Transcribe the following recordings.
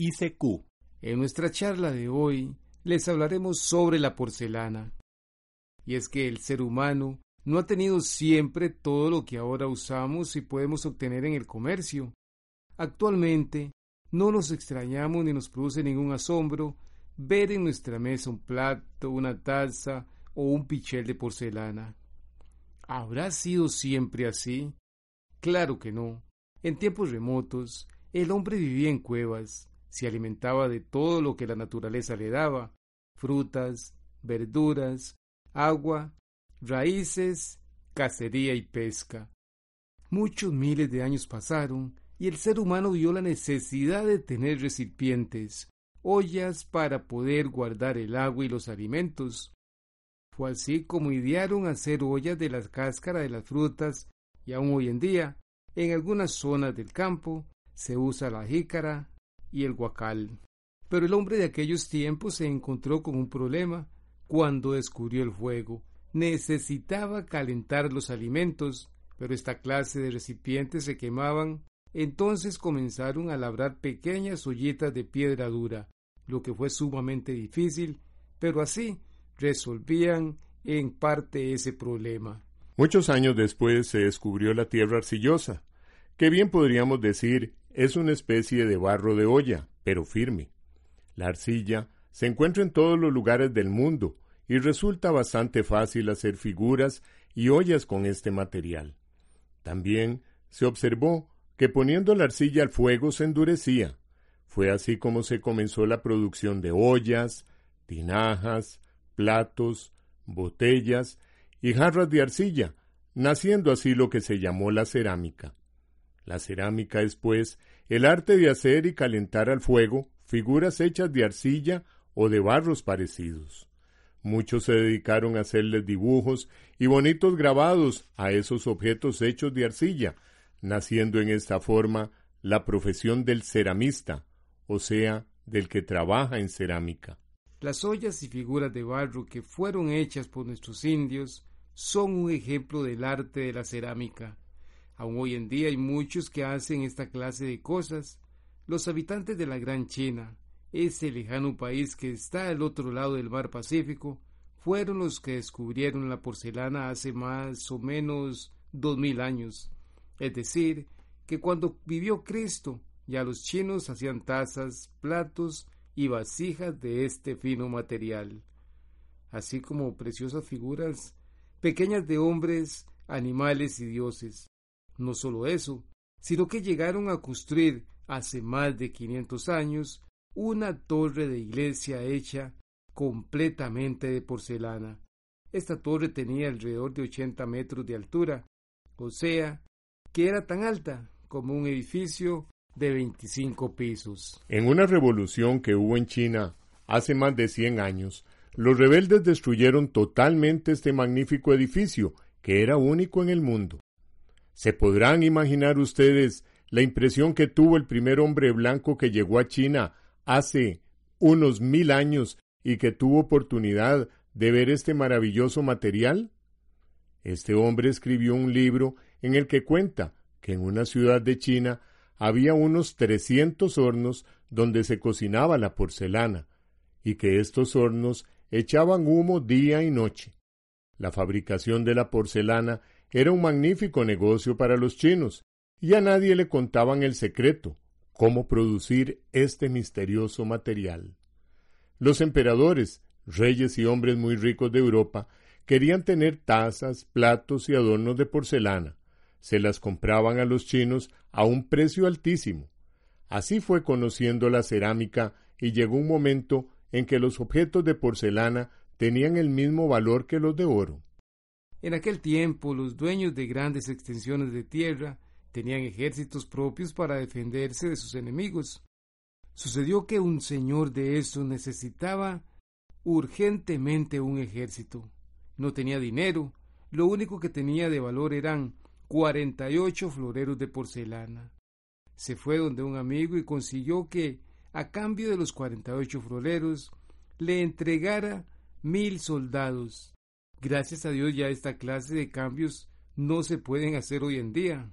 ICQ. En nuestra charla de hoy les hablaremos sobre la porcelana. Y es que el ser humano no ha tenido siempre todo lo que ahora usamos y podemos obtener en el comercio. Actualmente no nos extrañamos ni nos produce ningún asombro ver en nuestra mesa un plato, una taza o un pichel de porcelana. ¿Habrá sido siempre así? Claro que no. En tiempos remotos, el hombre vivía en cuevas, se alimentaba de todo lo que la naturaleza le daba, frutas, verduras, agua, raíces, cacería y pesca. Muchos miles de años pasaron y el ser humano vio la necesidad de tener recipientes, ollas para poder guardar el agua y los alimentos. Fue así como idearon hacer ollas de la cáscara de las frutas y aún hoy en día, en algunas zonas del campo, se usa la jícara y el guacal. Pero el hombre de aquellos tiempos se encontró con un problema cuando descubrió el fuego. Necesitaba calentar los alimentos, pero esta clase de recipientes se quemaban. Entonces comenzaron a labrar pequeñas ollitas de piedra dura, lo que fue sumamente difícil, pero así resolvían en parte ese problema. Muchos años después se descubrió la tierra arcillosa, que bien podríamos decir es una especie de barro de olla, pero firme. La arcilla se encuentra en todos los lugares del mundo y resulta bastante fácil hacer figuras y ollas con este material. También se observó que poniendo la arcilla al fuego se endurecía. Fue así como se comenzó la producción de ollas, tinajas, platos, botellas y jarras de arcilla, naciendo así lo que se llamó la cerámica. La cerámica es, pues, el arte de hacer y calentar al fuego figuras hechas de arcilla o de barros parecidos. Muchos se dedicaron a hacerles dibujos y bonitos grabados a esos objetos hechos de arcilla, naciendo en esta forma la profesión del ceramista, o sea, del que trabaja en cerámica. Las ollas y figuras de barro que fueron hechas por nuestros indios son un ejemplo del arte de la cerámica. Aún hoy en día hay muchos que hacen esta clase de cosas. Los habitantes de la Gran China, ese lejano país que está al otro lado del mar Pacífico, fueron los que descubrieron la porcelana hace más o menos dos mil años. Es decir, que cuando vivió Cristo, ya los chinos hacían tazas, platos y vasijas de este fino material, así como preciosas figuras pequeñas de hombres, animales y dioses. No solo eso, sino que llegaron a construir hace más de 500 años una torre de iglesia hecha completamente de porcelana. Esta torre tenía alrededor de 80 metros de altura, o sea, que era tan alta como un edificio de 25 pisos. En una revolución que hubo en China hace más de 100 años, los rebeldes destruyeron totalmente este magnífico edificio, que era único en el mundo. ¿Se podrán imaginar ustedes la impresión que tuvo el primer hombre blanco que llegó a China hace unos mil años y que tuvo oportunidad de ver este maravilloso material? Este hombre escribió un libro en el que cuenta que en una ciudad de China había unos trescientos hornos donde se cocinaba la porcelana, y que estos hornos echaban humo día y noche. La fabricación de la porcelana era un magnífico negocio para los chinos, y a nadie le contaban el secreto, cómo producir este misterioso material. Los emperadores, reyes y hombres muy ricos de Europa querían tener tazas, platos y adornos de porcelana. Se las compraban a los chinos a un precio altísimo. Así fue conociendo la cerámica y llegó un momento en que los objetos de porcelana tenían el mismo valor que los de oro. En aquel tiempo los dueños de grandes extensiones de tierra tenían ejércitos propios para defenderse de sus enemigos. Sucedió que un señor de estos necesitaba urgentemente un ejército. No tenía dinero, lo único que tenía de valor eran cuarenta y ocho floreros de porcelana. Se fue donde un amigo y consiguió que, a cambio de los cuarenta y ocho floreros, le entregara mil soldados. Gracias a Dios ya esta clase de cambios no se pueden hacer hoy en día.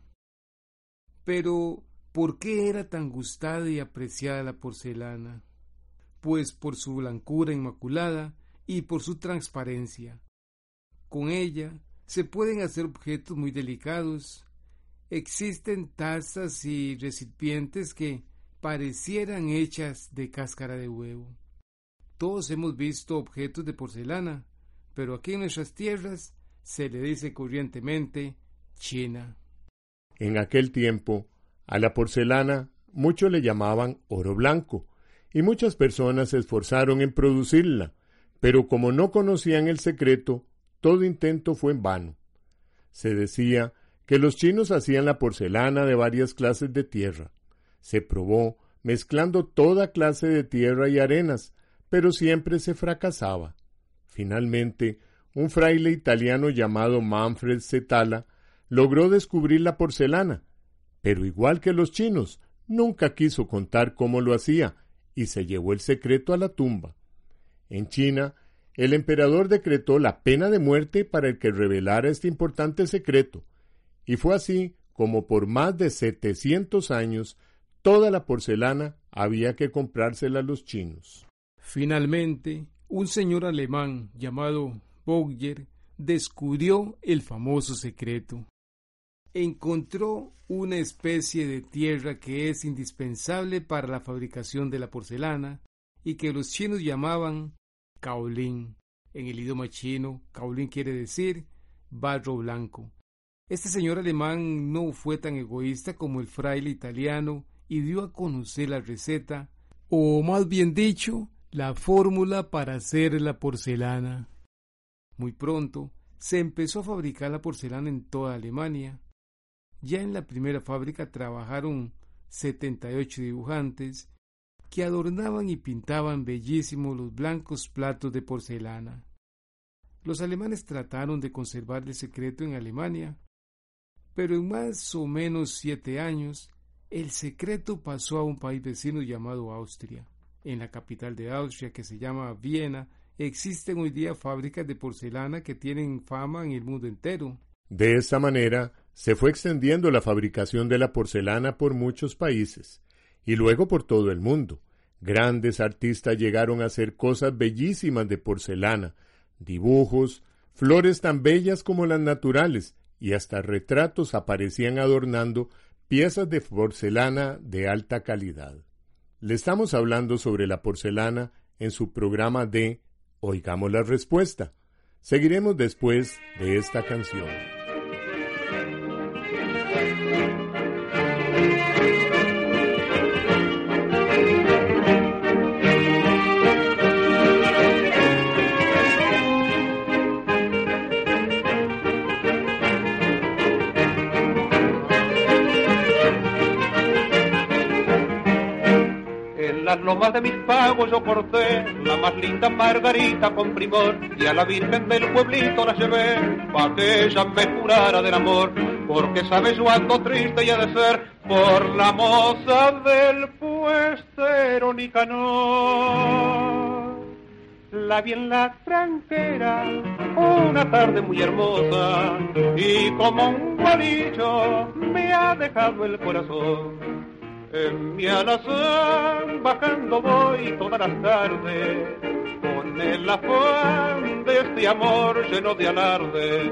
Pero, ¿por qué era tan gustada y apreciada la porcelana? Pues por su blancura inmaculada y por su transparencia. Con ella se pueden hacer objetos muy delicados. Existen tazas y recipientes que parecieran hechas de cáscara de huevo. Todos hemos visto objetos de porcelana, pero aquí en nuestras tierras se le dice corrientemente China. En aquel tiempo, a la porcelana muchos le llamaban oro blanco, y muchas personas se esforzaron en producirla, pero como no conocían el secreto, todo intento fue en vano. Se decía que los chinos hacían la porcelana de varias clases de tierra. Se probó mezclando toda clase de tierra y arenas, pero siempre se fracasaba. Finalmente, un fraile italiano llamado Manfred Zetala logró descubrir la porcelana, pero igual que los chinos, nunca quiso contar cómo lo hacía y se llevó el secreto a la tumba. En China, el emperador decretó la pena de muerte para el que revelara este importante secreto, y fue así como por más de setecientos años toda la porcelana había que comprársela a los chinos. Finalmente, un señor alemán llamado Bogger descubrió el famoso secreto. Encontró una especie de tierra que es indispensable para la fabricación de la porcelana y que los chinos llamaban kaolin. En el idioma chino, kaolin quiere decir barro blanco. Este señor alemán no fue tan egoísta como el fraile italiano y dio a conocer la receta, o más bien dicho, la fórmula para hacer la porcelana. Muy pronto se empezó a fabricar la porcelana en toda Alemania. Ya en la primera fábrica trabajaron 78 dibujantes que adornaban y pintaban bellísimos los blancos platos de porcelana. Los alemanes trataron de conservar el secreto en Alemania, pero en más o menos siete años el secreto pasó a un país vecino llamado Austria. En la capital de Austria, que se llama Viena, existen hoy día fábricas de porcelana que tienen fama en el mundo entero. De esta manera, se fue extendiendo la fabricación de la porcelana por muchos países y luego por todo el mundo. Grandes artistas llegaron a hacer cosas bellísimas de porcelana, dibujos, flores tan bellas como las naturales, y hasta retratos aparecían adornando piezas de porcelana de alta calidad. Le estamos hablando sobre la porcelana en su programa de Oigamos la respuesta. Seguiremos después de esta canción. Las lomas de mis pagos yo corté la más linda margarita con primor y a la virgen del pueblito la llevé pa' que ella me curara del amor. Porque sabes yo ando triste y ha de ser por la moza del puestero Nicanor. La vi en la tranquera una tarde muy hermosa y como un guarillo me ha dejado el corazón en mi alazán bajando voy todas las tardes con el afán de este amor lleno de alarde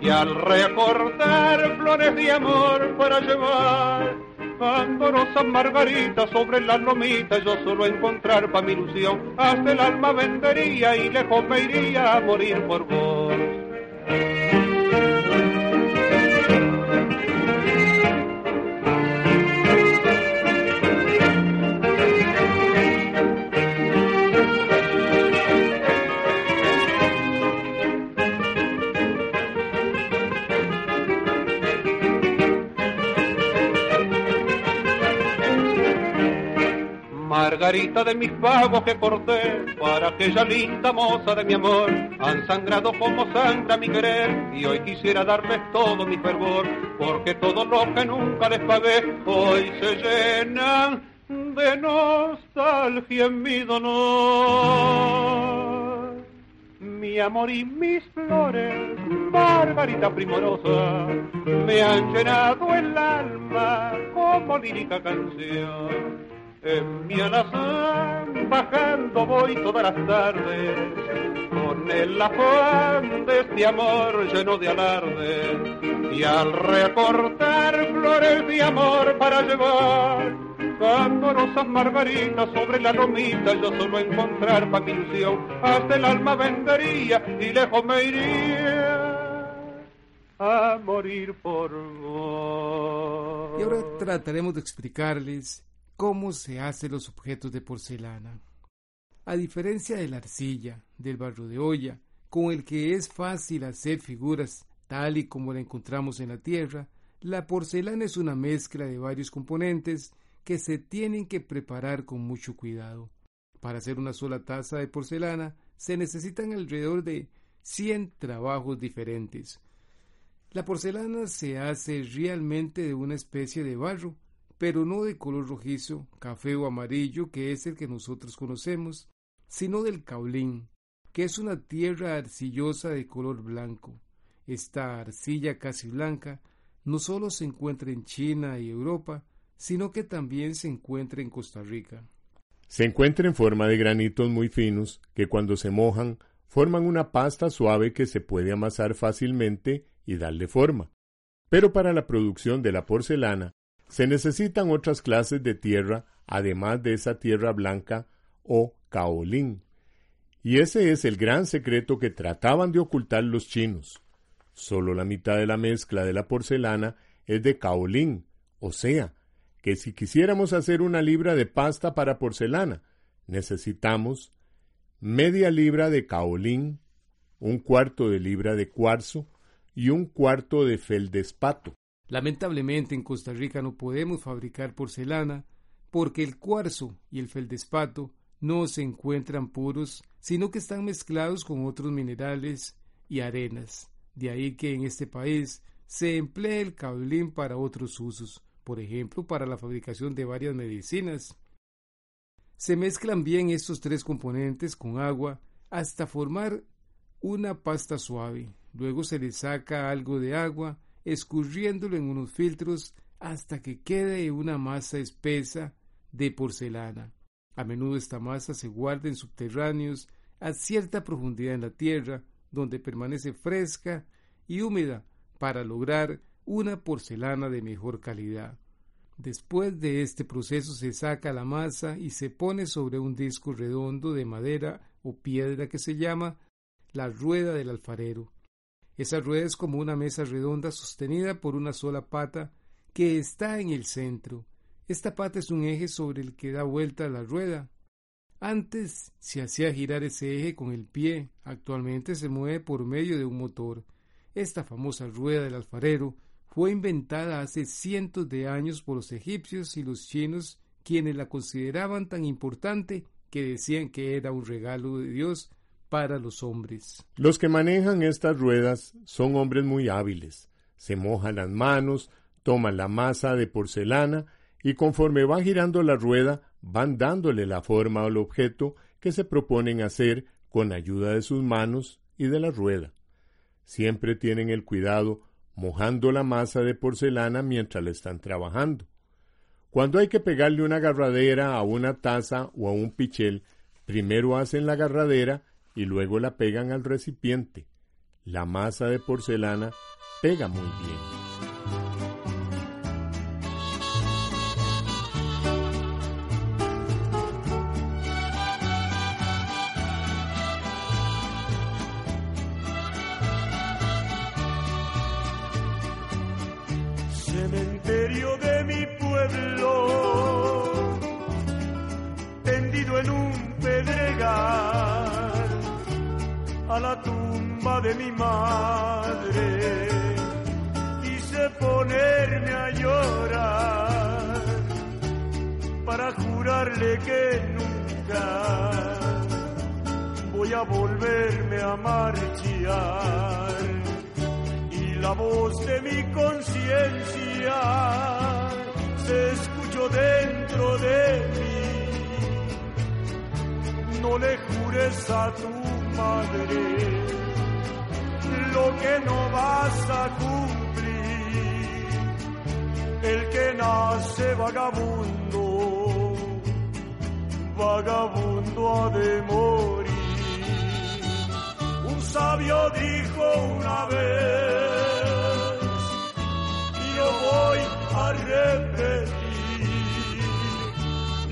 y al recortar flores de amor para llevar andorosas margaritas sobre las lomitas yo solo encontrar pa' mi ilusión hasta el alma vendería y lejos me iría a morir por vos Margarita de mis pagos que corté para aquella linda moza de mi amor, han sangrado como sangra mi querer y hoy quisiera darles todo mi fervor, porque todo lo que nunca les pagué hoy se llenan de nostalgia en mi dolor. Mi amor y mis flores, Margarita primorosa, me han llenado el alma como lírica canción en mi alazán bajando voy todas las tardes con el afán de este amor lleno de alarde y al recortar flores de amor para llevar rosas margaritas sobre la lomita yo solo encontrar pa' mi ilusión hasta el alma vendería y lejos me iría a morir por vos. Y ahora trataremos de explicarles cómo se hacen los objetos de porcelana. A diferencia de la arcilla, del barro de olla, con el que es fácil hacer figuras tal y como la encontramos en la tierra, la porcelana es una mezcla de varios componentes que se tienen que preparar con mucho cuidado. Para hacer una sola taza de porcelana se necesitan alrededor de 100 trabajos diferentes. La porcelana se hace realmente de una especie de barro pero no de color rojizo, café o amarillo, que es el que nosotros conocemos, sino del caolín, que es una tierra arcillosa de color blanco. Esta arcilla casi blanca no solo se encuentra en China y Europa, sino que también se encuentra en Costa Rica. Se encuentra en forma de granitos muy finos que cuando se mojan forman una pasta suave que se puede amasar fácilmente y darle forma. Pero para la producción de la porcelana se necesitan otras clases de tierra además de esa tierra blanca o caolín. Y ese es el gran secreto que trataban de ocultar los chinos. Solo la mitad de la mezcla de la porcelana es de caolín, o sea, que si quisiéramos hacer una libra de pasta para porcelana, necesitamos media libra de caolín, un cuarto de libra de cuarzo y un cuarto de feldespato. Lamentablemente en Costa Rica no podemos fabricar porcelana porque el cuarzo y el feldespato no se encuentran puros, sino que están mezclados con otros minerales y arenas. De ahí que en este país se emplea el caolín para otros usos, por ejemplo, para la fabricación de varias medicinas. Se mezclan bien estos tres componentes con agua hasta formar una pasta suave. Luego se le saca algo de agua escurriéndolo en unos filtros hasta que quede una masa espesa de porcelana. A menudo esta masa se guarda en subterráneos a cierta profundidad en la tierra, donde permanece fresca y húmeda para lograr una porcelana de mejor calidad. Después de este proceso se saca la masa y se pone sobre un disco redondo de madera o piedra que se llama la rueda del alfarero. Esa rueda es como una mesa redonda sostenida por una sola pata que está en el centro. Esta pata es un eje sobre el que da vuelta la rueda. Antes se hacía girar ese eje con el pie, actualmente se mueve por medio de un motor. Esta famosa rueda del alfarero fue inventada hace cientos de años por los egipcios y los chinos, quienes la consideraban tan importante que decían que era un regalo de Dios para los hombres. Los que manejan estas ruedas son hombres muy hábiles. Se mojan las manos, toman la masa de porcelana y conforme va girando la rueda van dándole la forma al objeto que se proponen hacer con ayuda de sus manos y de la rueda. Siempre tienen el cuidado mojando la masa de porcelana mientras la están trabajando. Cuando hay que pegarle una agarradera a una taza o a un pichel, primero hacen la agarradera y luego la pegan al recipiente. la masa de porcelana pega muy bien. Cementerio de mi pueblo, tendido en un pedregal, a la tumba de mi madre, quise ponerme a llorar para jurarle que nunca voy a volverme a marchar y la voz de mi conciencia se escuchó dentro de mí. No le jures a tu madre lo que no vas a cumplir. El que nace vagabundo, vagabundo ha de morir. Un sabio dijo una vez, yo voy a repetir,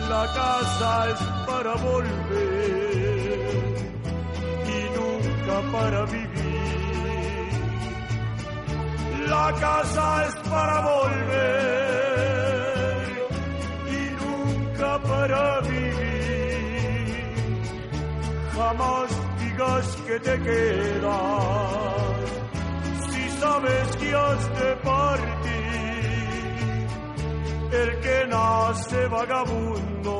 la casa es para volver para vivir. La casa es para volver y nunca para vivir. Jamás digas que te quedas si sabes que has de partir. El que nace vagabundo,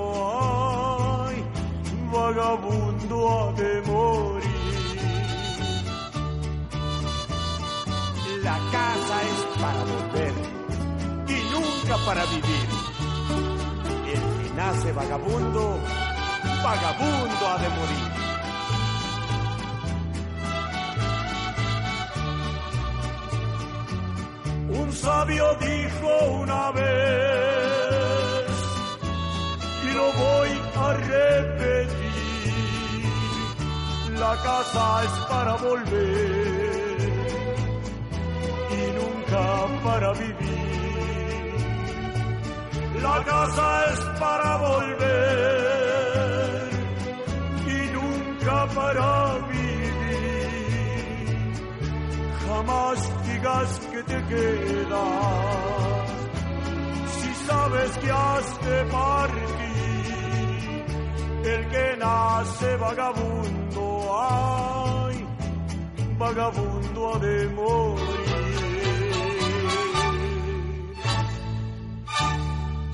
ay, vagabundo ha de morir. La casa es para volver y nunca para vivir. El que nace vagabundo, vagabundo ha de morir. Un sabio dijo una vez, y lo voy a repetir, la casa es para volver para vivir. La casa es para volver y nunca para vivir. Jamás digas que te quedas si sabes que has de partir. El que nace vagabundo, ay, vagabundo ha de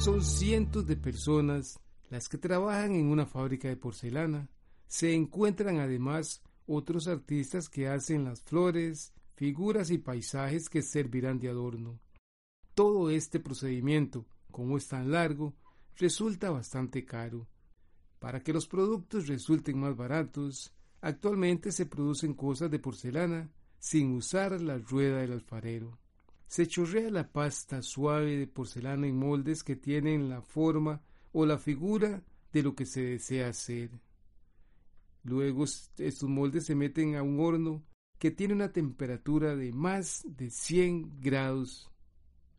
Son cientos de personas las que trabajan en una fábrica de porcelana. Se encuentran además otros artistas que hacen las flores, figuras y paisajes que servirán de adorno. Todo este procedimiento, como es tan largo, resulta bastante caro. Para que los productos resulten más baratos, actualmente se producen cosas de porcelana sin usar la rueda del alfarero. Se chorrea la pasta suave de porcelana en moldes que tienen la forma o la figura de lo que se desea hacer. Luego estos moldes se meten a un horno que tiene una temperatura de más de 100 grados.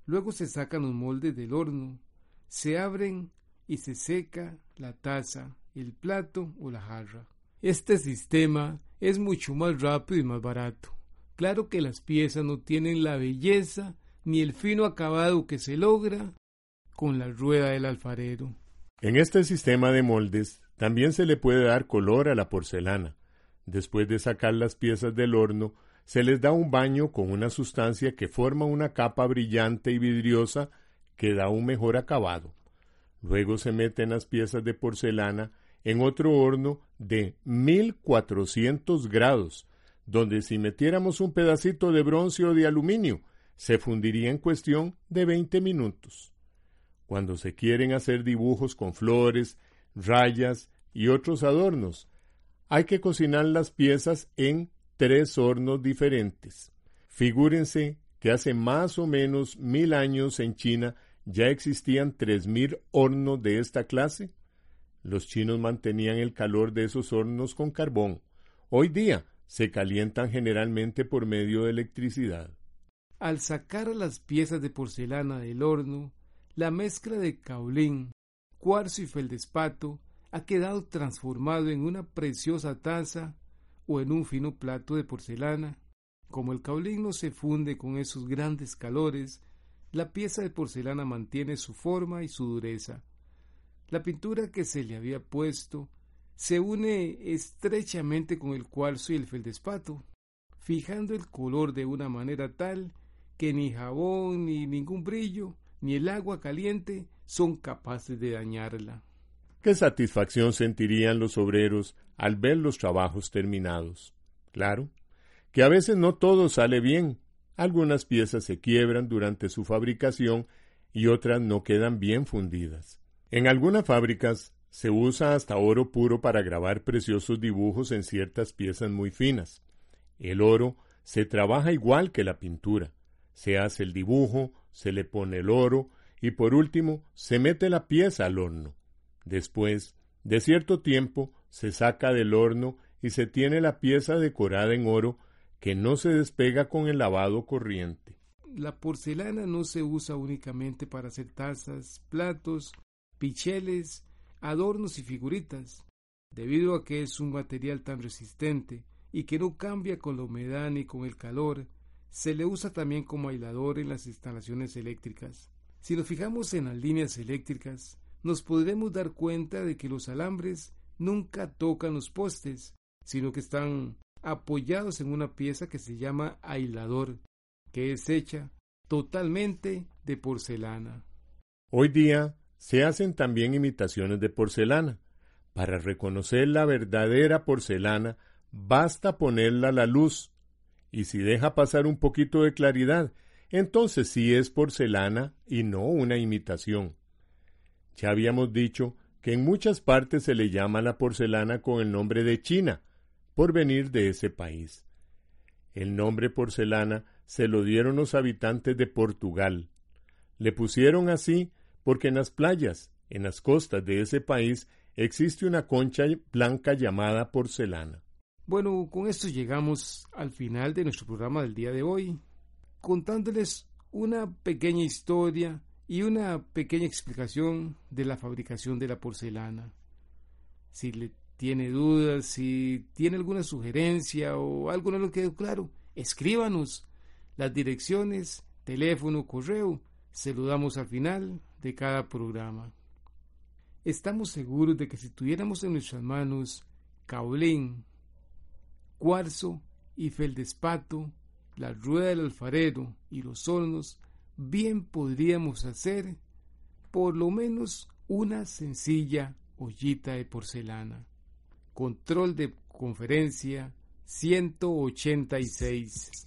Luego se sacan los moldes del horno, se abren y se seca la taza, el plato o la jarra. Este sistema es mucho más rápido y más barato. Claro que las piezas no tienen la belleza ni el fino acabado que se logra con la rueda del alfarero. En este sistema de moldes también se le puede dar color a la porcelana. Después de sacar las piezas del horno, se les da un baño con una sustancia que forma una capa brillante y vidriosa que da un mejor acabado. Luego se meten las piezas de porcelana en otro horno de 1400 grados, donde si metiéramos un pedacito de bronce o de aluminio, se fundiría en cuestión de 20 minutos. Cuando se quieren hacer dibujos con flores, rayas y otros adornos, hay que cocinar las piezas en tres hornos diferentes. Figúrense que hace más o menos mil años en China ya existían tres mil hornos de esta clase. Los chinos mantenían el calor de esos hornos con carbón. Hoy día se calientan generalmente por medio de electricidad. Al sacar las piezas de porcelana del horno, la mezcla de caolín, cuarzo y feldespato ha quedado transformado en una preciosa taza o en un fino plato de porcelana. Como el caolín no se funde con esos grandes calores, la pieza de porcelana mantiene su forma y su dureza. La pintura que se le había puesto se une estrechamente con el cuarzo y el feldespato, fijando el color de una manera tal que ni jabón, ni ningún brillo, ni el agua caliente son capaces de dañarla. ¿Qué satisfacción sentirían los obreros al ver los trabajos terminados? Claro, que a veces no todo sale bien. Algunas piezas se quiebran durante su fabricación y otras no quedan bien fundidas. En algunas fábricas se usa hasta oro puro para grabar preciosos dibujos en ciertas piezas muy finas. El oro se trabaja igual que la pintura. Se hace el dibujo, se le pone el oro y por último se mete la pieza al horno. Después, de cierto tiempo, se saca del horno y se tiene la pieza decorada en oro que no se despega con el lavado corriente. La porcelana no se usa únicamente para hacer tazas, platos, picheles, adornos y figuritas, debido a que es un material tan resistente y que no cambia con la humedad ni con el calor, se le usa también como aislador en las instalaciones eléctricas. Si nos fijamos en las líneas eléctricas, nos podremos dar cuenta de que los alambres nunca tocan los postes, sino que están apoyados en una pieza que se llama aislador, que es hecha totalmente de porcelana. Hoy día se hacen también imitaciones de porcelana. Para reconocer la verdadera porcelana basta ponerla a la luz, y si deja pasar un poquito de claridad, entonces sí es porcelana y no una imitación. Ya habíamos dicho que en muchas partes se le llama la porcelana con el nombre de China, por venir de ese país. El nombre porcelana se lo dieron los habitantes de Portugal. Le pusieron así porque en las playas, en las costas de ese país, existe una concha blanca llamada porcelana. Bueno, con esto llegamos al final de nuestro programa del día de hoy, contándoles una pequeña historia y una pequeña explicación de la fabricación de la porcelana. Si le tiene dudas, si tiene alguna sugerencia o algo no lo quedó claro, escríbanos. Las direcciones, teléfono, correo, se lo damos al final de cada programa. Estamos seguros de que si tuviéramos en nuestras manos caolín, cuarzo y feldespato, la rueda del alfarero y los hornos, bien podríamos hacer por lo menos una sencilla ollita de porcelana. Control de conferencia 186.